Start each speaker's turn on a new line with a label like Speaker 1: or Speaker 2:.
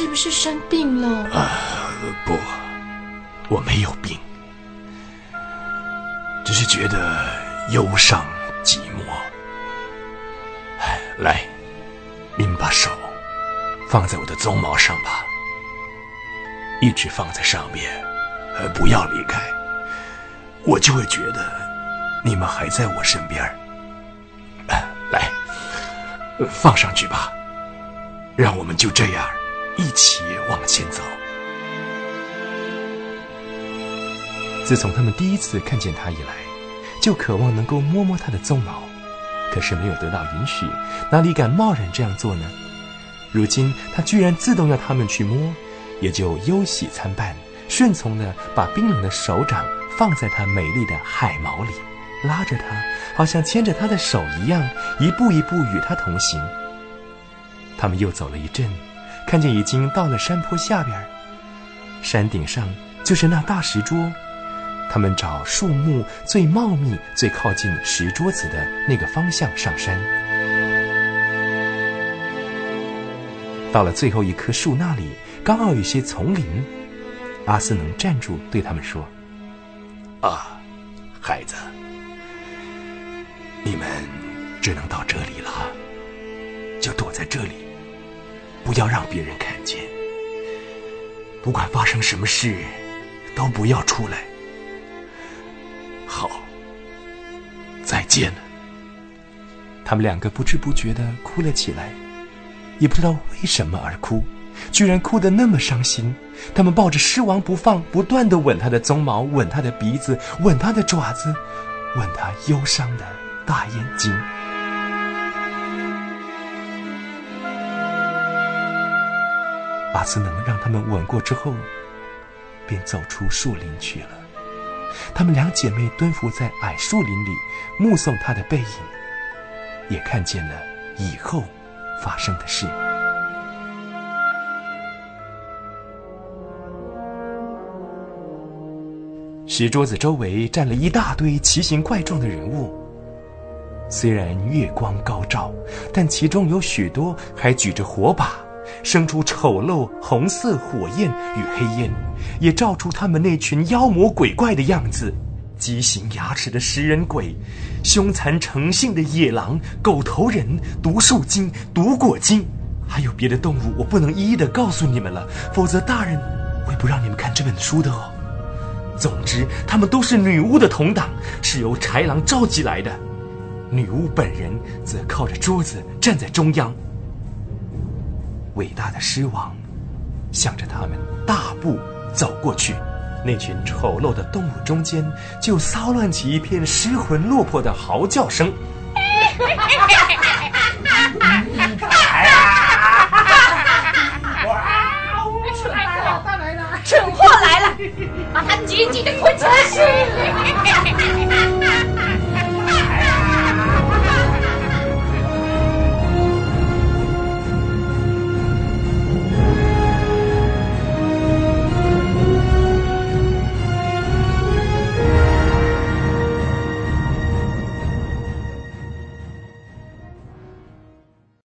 Speaker 1: 是不是生病了？啊，
Speaker 2: 不，我没有病，只是觉得忧伤寂寞。来，你们把手放在我的鬃毛上吧，一直放在上面，呃，不要离开，我就会觉得你们还在我身边。来，放上去吧，让我们就这样一起往前走。
Speaker 3: 自从他们第一次看见他以来，就渴望能够摸摸他的鬃毛，可是没有得到允许，哪里敢贸然这样做呢？如今他居然自动要他们去摸，也就忧喜参半，顺从的把冰冷的手掌放在他美丽的海毛里，拉着他，好像牵着他的手一样，一步一步与他同行。他们又走了一阵，看见已经到了山坡下边，山顶上就是那大石桌。他们找树木最茂密、最靠近石桌子的那个方向上山。到了最后一棵树那里，刚好有些丛林。阿斯能站住，对他们说：“
Speaker 2: 啊，孩子，你们只能到这里了，就躲在这里，不要让别人看见。不管发生什么事，都不要出来。好，再见了。”
Speaker 3: 他们两个不知不觉的哭了起来。也不知道为什么而哭，居然哭得那么伤心。他们抱着狮王不放，不断的吻他的鬃毛，吻他的鼻子，吻他的爪子，吻他忧伤的大眼睛。阿斯能让他们吻过之后，便走出树林去了。她们两姐妹蹲伏在矮树林里，目送他的背影，也看见了以后。发生的事。石桌子周围站了一大堆奇形怪状的人物。虽然月光高照，但其中有许多还举着火把，生出丑陋红色火焰与黑烟，也照出他们那群妖魔鬼怪的样子。畸形牙齿的食人鬼，凶残成性的野狼、狗头人、毒树精、毒果精，还有别的动物，我不能一一的告诉你们了，否则大人会不让你们看这本书的哦。总之，他们都是女巫的同党，是由豺狼召集来的。女巫本人则靠着桌子站在中央。伟大的狮王向着他们大步走过去。那群丑陋的动物中间，就骚乱起一片失魂落魄的嚎叫声。